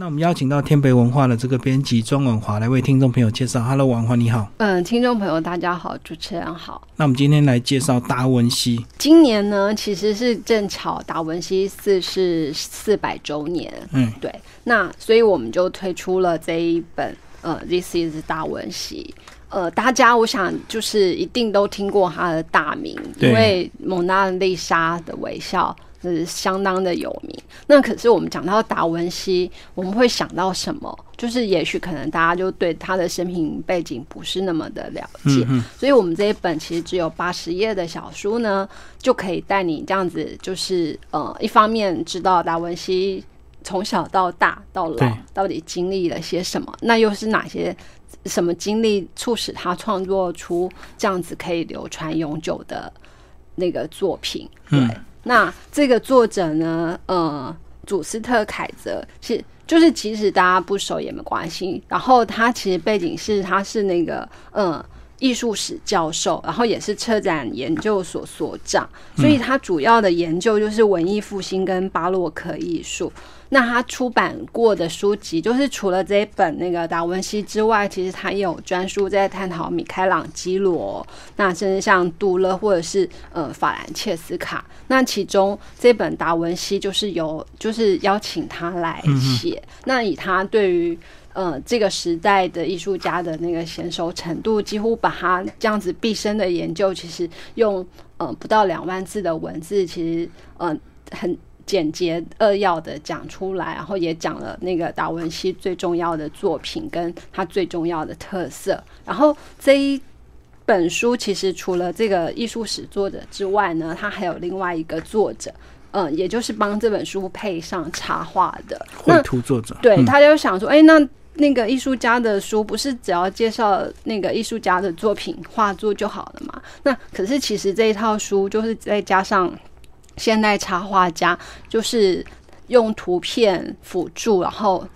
那我们邀请到天北文化的这个编辑庄文华来为听众朋友介绍。Hello，文华你好。嗯，听众朋友大家好，主持人好。那我们今天来介绍达文西。今年呢，其实是正巧达文西四世四百周年。嗯，对。那所以我们就推出了这一本呃，This is 达文西。呃，大家我想就是一定都听过他的大名，因为蒙娜丽莎的微笑。是相当的有名。那可是我们讲到达文西，我们会想到什么？就是也许可能大家就对他的生平背景不是那么的了解，所以我们这一本其实只有八十页的小书呢，就可以带你这样子，就是呃，一方面知道达文西从小到大到老到底经历了些什么，那又是哪些什么经历促使他创作出这样子可以流传永久的那个作品？对。那这个作者呢？呃，祖斯特凯泽是，就是其实大家不熟也没关系。然后他其实背景是，他是那个呃艺术史教授，然后也是车展研究所所长，所以他主要的研究就是文艺复兴跟巴洛克艺术。那他出版过的书籍，就是除了这一本那个达文西之外，其实他也有专书在探讨米开朗基罗，那甚至像杜勒或者是呃法兰切斯卡。那其中这本达文西就是由就是邀请他来写，那以他对于呃这个时代的艺术家的那个娴熟程度，几乎把他这样子毕生的研究，其实用呃不到两万字的文字，其实呃很。简洁扼要的讲出来，然后也讲了那个达文西最重要的作品跟他最重要的特色。然后这一本书其实除了这个艺术史作者之外呢，他还有另外一个作者，嗯，也就是帮这本书配上插画的绘图作者。对，他就想说，哎，那那个艺术家的书不是只要介绍那个艺术家的作品画作就好了嘛？那可是其实这一套书就是再加上。现代插画家就是用图片辅助，然后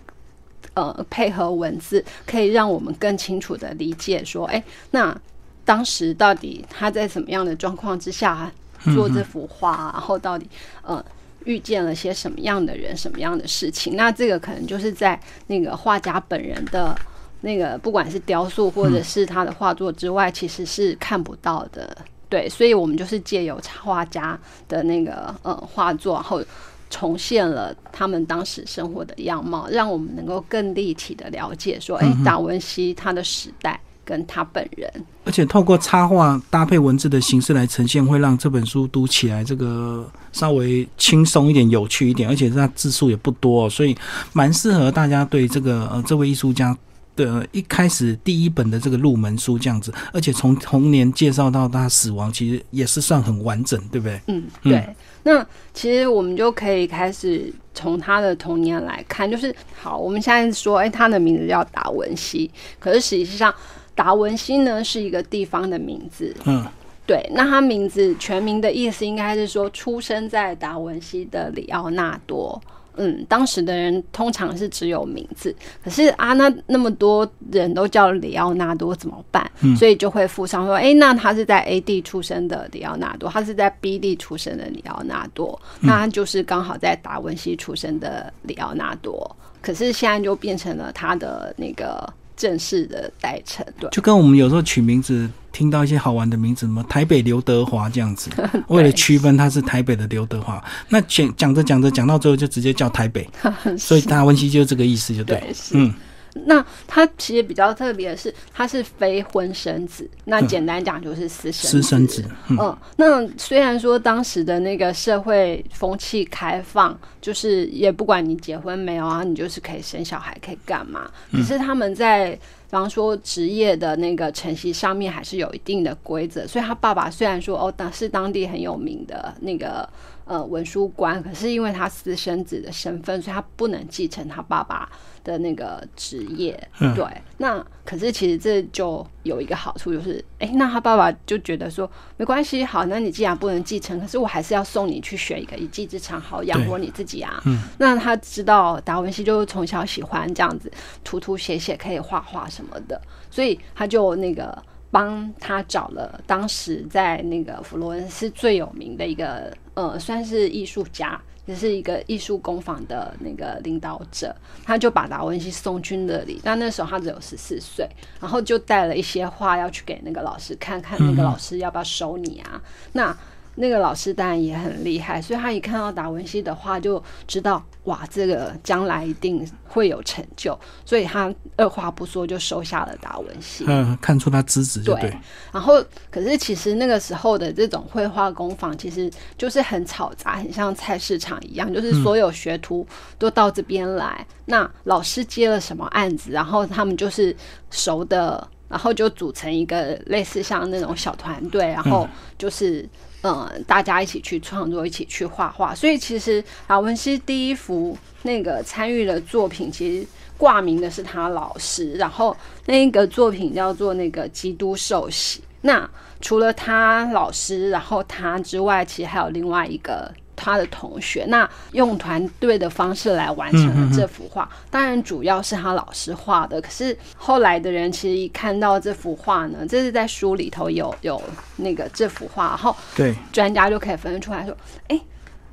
呃配合文字，可以让我们更清楚的理解说，哎，那当时到底他在什么样的状况之下做这幅画，然后到底呃遇见了些什么样的人，什么样的事情？那这个可能就是在那个画家本人的那个不管是雕塑或者是他的画作之外，其实是看不到的。对，所以我们就是借由插画家的那个呃画作，然后重现了他们当时生活的样貌，让我们能够更立体的了解说，哎，达文西他的时代跟他本人，而且透过插画搭配文字的形式来呈现，会让这本书读起来这个稍微轻松一点、有趣一点，而且它字数也不多，所以蛮适合大家对这个呃这位艺术家。的一开始第一本的这个入门书这样子，而且从童年介绍到他死亡，其实也是算很完整，对不对？嗯，对。那其实我们就可以开始从他的童年来看，就是好，我们现在说，哎，他的名字叫达文西，可是实际上达文西呢是一个地方的名字。嗯，对。那他名字全名的意思应该是说，出生在达文西的里奥纳多。嗯，当时的人通常是只有名字，可是啊，那那么多人都叫里奥纳多怎么办？所以就会附上说，哎，那他是在 A 地出生的里奥纳多，他是在 B 地出生的里奥纳多，那他就是刚好在达文西出生的里奥纳多。可是现在就变成了他的那个。正式的代称，对，就跟我们有时候取名字，听到一些好玩的名字，什么台北刘德华这样子，为了区分他是台北的刘德华，那讲讲着讲着讲到最后就直接叫台北，所以达文西就是这个意思，就对，嗯。那他其实比较特别的是，他是非婚生子。那简单讲就是私生私生子。嗯，那虽然说当时的那个社会风气开放，就是也不管你结婚没有啊，你就是可以生小孩，可以干嘛？可是他们在，比方说职业的那个承袭上面，还是有一定的规则。所以他爸爸虽然说哦，当是当地很有名的那个呃文书官，可是因为他私生子的身份，所以他不能继承他爸爸。的那个职业，对，那可是其实这就有一个好处，就是，哎，那他爸爸就觉得说，没关系，好，那你既然不能继承，可是我还是要送你去学一个一技之长，好养活你自己啊。嗯，那他知道达文西就从小喜欢这样子涂涂写写，可以画画什么的，所以他就那个帮他找了当时在那个佛罗伦斯最有名的一个，呃，算是艺术家。也是一个艺术工坊的那个领导者，他就把达文西送去那里。但那时候他只有十四岁，然后就带了一些画要去给那个老师看看，那个老师要不要收你啊？那。那个老师当然也很厉害，所以他一看到达文西的画，就知道哇，这个将来一定会有成就，所以他二话不说就收下了达文西。嗯，看出他资质就对。然后，可是其实那个时候的这种绘画工坊，其实就是很嘈杂，很像菜市场一样，就是所有学徒都到这边来。那老师接了什么案子，然后他们就是熟的，然后就组成一个类似像那种小团队，然后就是。嗯，大家一起去创作，一起去画画。所以其实达文西第一幅那个参与的作品，其实挂名的是他老师。然后那个作品叫做那个《基督受洗》。那除了他老师，然后他之外，其实还有另外一个。他的同学，那用团队的方式来完成了这幅画。当然，主要是他老师画的。可是后来的人其实一看到这幅画呢，这是在书里头有有那个这幅画，然后对专家就可以分出来说：“哎，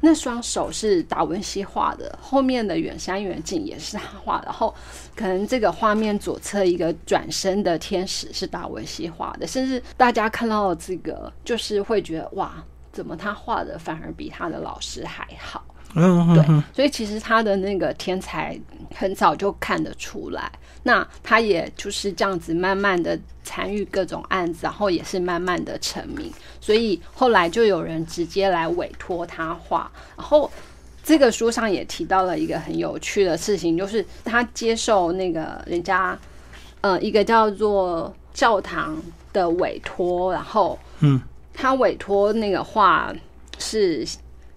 那双手是达文西画的，后面的远山远景也是他画的。然后可能这个画面左侧一个转身的天使是达文西画的，甚至大家看到这个，就是会觉得哇。”怎么他画的反而比他的老师还好？嗯，对，所以其实他的那个天才很早就看得出来。那他也就是这样子慢慢的参与各种案子，然后也是慢慢的成名。所以后来就有人直接来委托他画。然后这个书上也提到了一个很有趣的事情，就是他接受那个人家呃一个叫做教堂的委托，然后嗯。他委托那个画是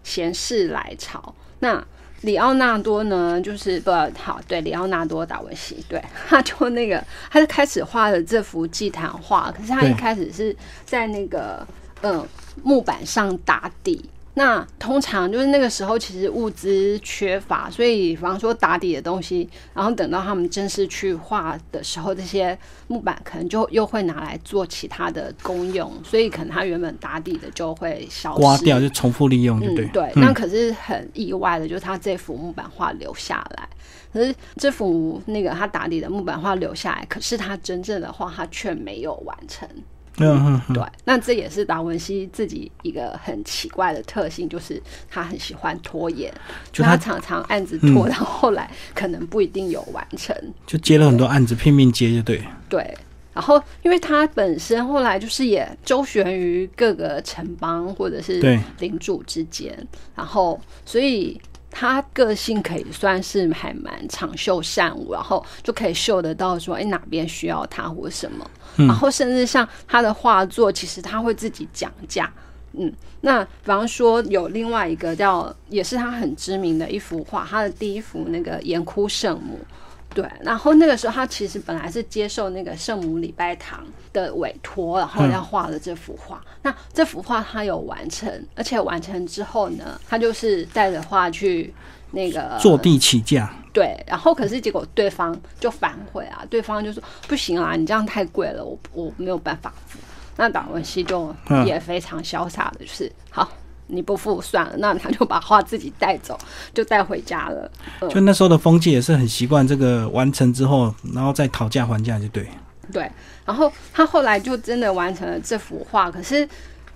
贤士来朝，那里奥纳多呢？就是不好，对，里奥纳多达文西，对，他就那个，他就开始画了这幅祭坛画，可是他一开始是在那个嗯木板上打底。那通常就是那个时候，其实物资缺乏，所以比方说打底的东西，然后等到他们正式去画的时候，这些木板可能就又会拿来做其他的功用，所以可能它原本打底的就会消失，刮掉就重复利用，对对？对。那可是很意外的，就是他这幅木板画留下来，可是这幅那个他打底的木板画留下来，可是他真正的画他却没有完成。嗯，对，那这也是达文西自己一个很奇怪的特性，就是他很喜欢拖延，就他常常案子拖到后来，可能不一定有完成，就接了很多案子，拼命接，就对。对，然后因为他本身后来就是也周旋于各个城邦或者是领主之间，然后所以。他个性可以算是还蛮长袖善舞，然后就可以嗅得到说，哎，哪边需要他或什么，然后甚至像他的画作，其实他会自己讲价。嗯，那比方说有另外一个叫，也是他很知名的一幅画，他的第一幅那个岩窟圣母。对，然后那个时候他其实本来是接受那个圣母礼拜堂的委托，然后要画了这幅画。那这幅画他有完成，而且完成之后呢，他就是带着画去那个坐地起价。对，然后可是结果对方就反悔啊，对方就说不行啊，你这样太贵了，我我没有办法付。那达文西就也非常潇洒的，就是好。你不付算了，那他就把画自己带走，就带回家了。就那时候的风气也是很习惯这个完成之后，然后再讨价还价，就对。对，然后他后来就真的完成了这幅画，可是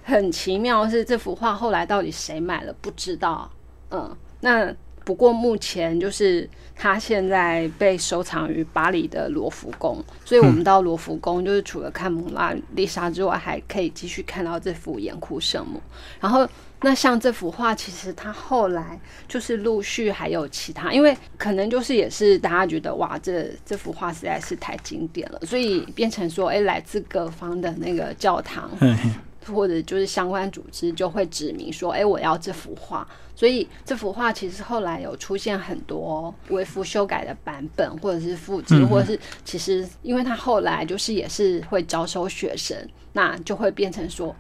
很奇妙是这幅画后来到底谁买了不知道。嗯，那不过目前就是他现在被收藏于巴黎的罗浮宫，所以我们到罗浮宫就是除了看蒙娜丽莎之外，还可以继续看到这幅岩窟圣母，然后。那像这幅画，其实它后来就是陆续还有其他，因为可能就是也是大家觉得哇，这这幅画实在是太经典了，所以变成说，哎，来自各方的那个教堂 或者就是相关组织就会指明说，哎，我要这幅画。所以这幅画其实后来有出现很多微幅修改的版本，或者是复制，或者是其实因为它后来就是也是会招收学生，那就会变成说。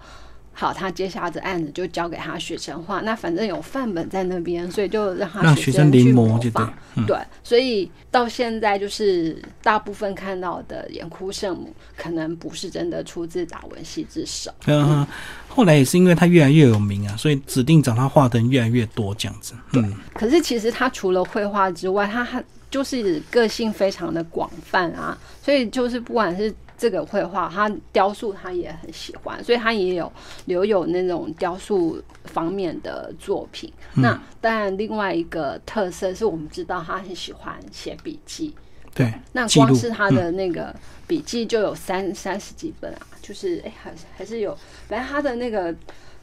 好，他接下这案子就交给他学生画。那反正有范本在那边，所以就让他学生临摹就对。对，所以到现在就是大部分看到的眼哭圣母，可能不是真的出自达文西之手。嗯，后来也是因为他越来越有名啊，所以指定找他画的人越来越多这样子。对，可是其实他除了绘画之外，他还就是个性非常的广泛啊，所以就是不管是。这个绘画，他雕塑他也很喜欢，所以他也有留有那种雕塑方面的作品。那当然，另外一个特色是我们知道他很喜欢写笔记。对，那光是他的那个笔记就有三三十几本啊，就是哎，还还是有，反正他的那个。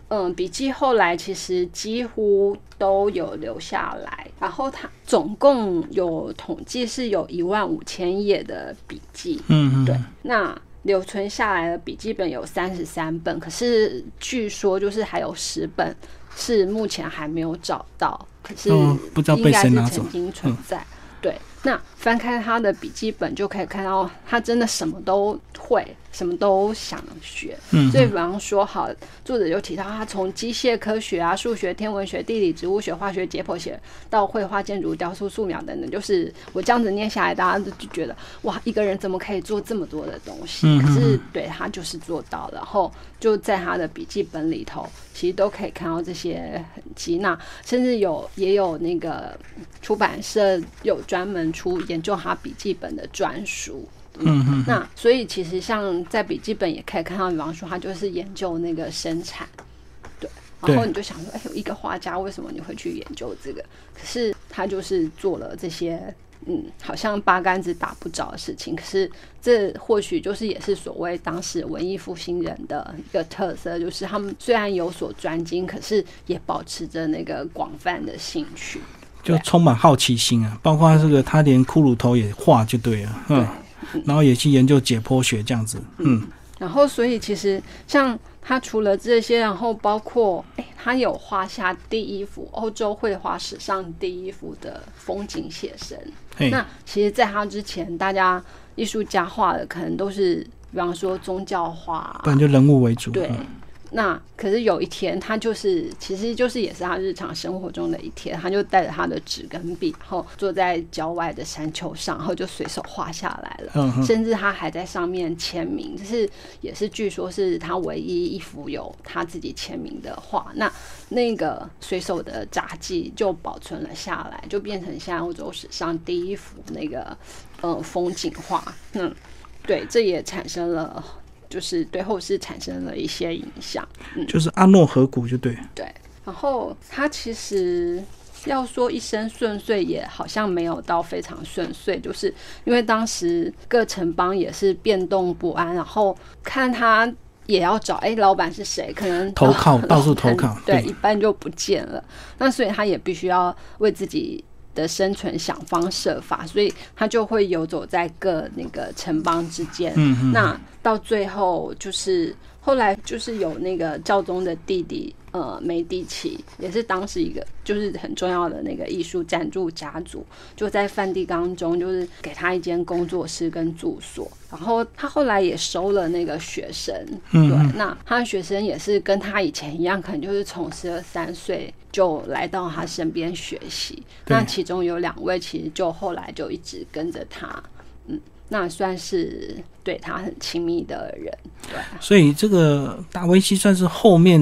嗯，笔记后来其实几乎都有留下来，然后他总共有统计是有一万五千页的笔记。嗯嗯，对，那留存下来的笔记本有三十三本，可是据说就是还有十本是目前还没有找到，可是不知道被谁拿走，曾经存在。对，那翻开他的笔记本就可以看到，他真的什么都会。什么都想学，所以比方说，好，作者就提到他从机械科学啊、数学、天文学、地理、植物学、化学、解剖学到绘画、建筑、雕塑、素描等等，就是我这样子念下来，大家都就觉得哇，一个人怎么可以做这么多的东西？可是对他就是做到了，然后就在他的笔记本里头，其实都可以看到这些痕迹。那甚至有也有那个出版社有专门出研究他笔记本的专书。嗯嗯，那所以其实像在笔记本也可以看到，比方说他就是研究那个生产，对，然后你就想说，哎，有一个画家为什么你会去研究这个？可是他就是做了这些，嗯，好像八竿子打不着的事情。可是这或许就是也是所谓当时文艺复兴人的一个特色，就是他们虽然有所专精，可是也保持着那个广泛的兴趣，就充满好奇心啊。包括这个，他连骷髅头也画就对了，嗯。然后也去研究解剖学这样子，嗯，然后所以其实像他除了这些，然后包括哎，他有画下第一幅欧洲绘画史上第一幅的风景写生。那其实，在他之前，大家艺术家画的可能都是，比方说宗教画，不然就人物为主，对。那可是有一天，他就是其实就是也是他日常生活中的一天，他就带着他的纸跟笔，然后坐在郊外的山丘上，然后就随手画下来了。甚至他还在上面签名，就是也是据说是他唯一一幅有他自己签名的画。那那个随手的札记就保存了下来，就变成现在欧洲史上第一幅那个呃风景画。嗯，对，这也产生了。就是对后世产生了一些影响，嗯，就是阿诺河谷就对，对。然后他其实要说一生顺遂，也好像没有到非常顺遂，就是因为当时各城邦也是变动不安，然后看他也要找哎老板是谁，可能投靠 到处投靠，对，一般就不见了。那所以他也必须要为自己。的生存想方设法，所以他就会游走在各那个城邦之间。嗯那到最后就是后来就是有那个教宗的弟弟。呃，梅蒂奇也是当时一个就是很重要的那个艺术赞助家族，就在梵蒂冈中，就是给他一间工作室跟住所。然后他后来也收了那个学生，对，那他的学生也是跟他以前一样，可能就是从十二三岁就来到他身边学习。那其中有两位其实就后来就一直跟着他，嗯。那算是对他很亲密的人，对。所以这个达维西算是后面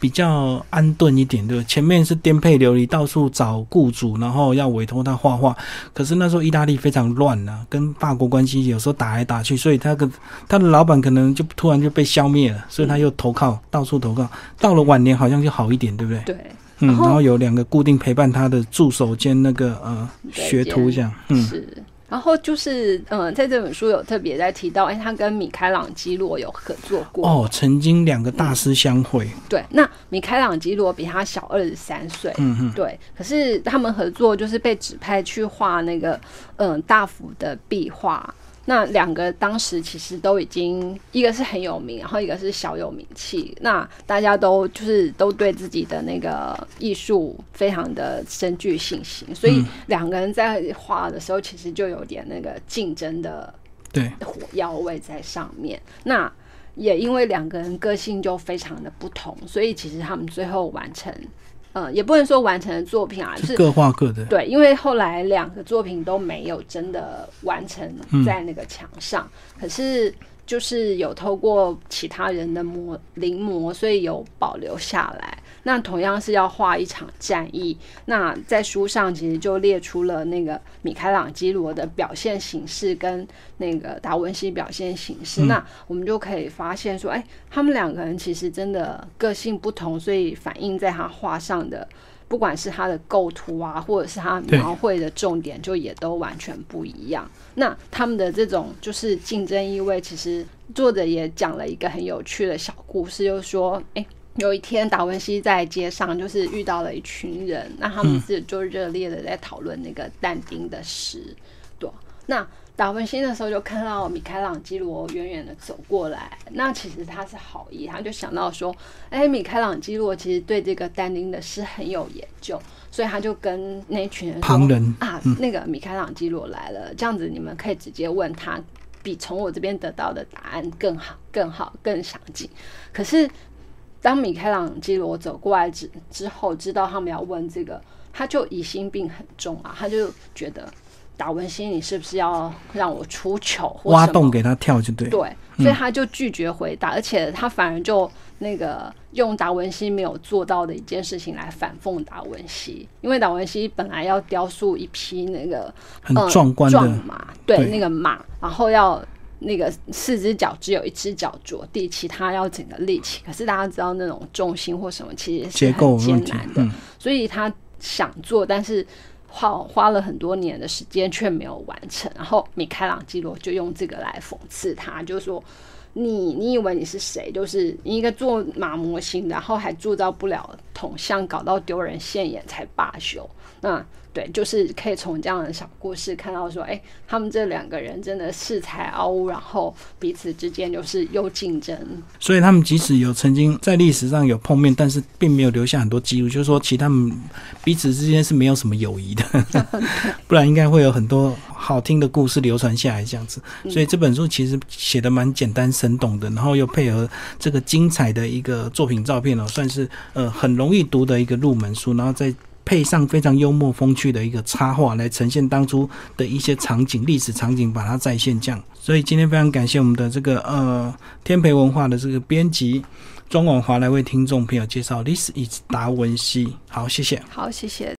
比较安顿一点，对前面是颠沛流离，到处找雇主，然后要委托他画画。可是那时候意大利非常乱啊，跟法国关系有时候打来打去，所以他跟他的老板可能就突然就被消灭了，所以他又投靠，到处投靠。到了晚年好像就好一点，对不对？对。嗯，然后有两个固定陪伴他的助手兼那个呃学徒这样，嗯。是。然后就是，嗯，在这本书有特别在提到，哎，他跟米开朗基罗有合作过哦，曾经两个大师相会。对，那米开朗基罗比他小二十三岁，嗯嗯，对，可是他们合作就是被指派去画那个，嗯，大幅的壁画。那两个当时其实都已经，一个是很有名，然后一个是小有名气。那大家都就是都对自己的那个艺术非常的深具信心，所以两个人在画的时候，其实就有点那个竞争的对火药味在上面。那也因为两个人个性就非常的不同，所以其实他们最后完成，呃，也不能说完成的作品啊，是各画各的。对，因为后来两个作品都没有真的完成在那个墙上，可是。就是有透过其他人的模临摹，所以有保留下来。那同样是要画一场战役，那在书上其实就列出了那个米开朗基罗的表现形式跟那个达文西表现形式。那我们就可以发现说，哎，他们两个人其实真的个性不同，所以反映在他画上的。不管是他的构图啊，或者是他描绘的重点，就也都完全不一样。那他们的这种就是竞争意味，其实作者也讲了一个很有趣的小故事，就是说，哎，有一天达文西在街上就是遇到了一群人，那他们是就热烈的在讨论那个但丁的诗，对，那。达文西的时候就看到米开朗基罗远远的走过来，那其实他是好意，他就想到说，哎，米开朗基罗其实对这个但丁的诗很有研究，所以他就跟那群人旁人啊，那个米开朗基罗来了，这样子你们可以直接问他，比从我这边得到的答案更好、更好、更详尽。可是当米开朗基罗走过来之之后，知道他们要问这个，他就疑心病很重啊，他就觉得。达文西，你是不是要让我出糗？挖洞给他跳就对。对，所以他就拒绝回答，而且他反而就那个用达文西没有做到的一件事情来反讽达文西，因为达文西本来要雕塑一匹那个很壮观的马，对，那个马，然后要那个四只脚只有一只脚着地，其他要整个力气。可是大家知道那种重心或什么其实是很艰难的，所以他想做，但是。花花了很多年的时间却没有完成，然后米开朗基罗就用这个来讽刺他，就说：“你你以为你是谁？就是你一个做马模型，然后还铸造不了铜像，搞到丢人现眼才罢休。”那对，就是可以从这样的小故事看到说，哎，他们这两个人真的恃才傲物，然后彼此之间就是又竞争。所以他们即使有曾经在历史上有碰面，但是并没有留下很多记录，就是说，其实他们彼此之间是没有什么友谊的，不然应该会有很多好听的故事流传下来这样子。所以这本书其实写的蛮简单生动的，然后又配合这个精彩的一个作品照片哦，算是呃很容易读的一个入门书，然后再。配上非常幽默风趣的一个插画来呈现当初的一些场景、历史场景，把它再现这样。所以今天非常感谢我们的这个呃天培文化的这个编辑庄广华来为听众朋友介绍 This Is 达文西。好，谢谢。好，谢谢。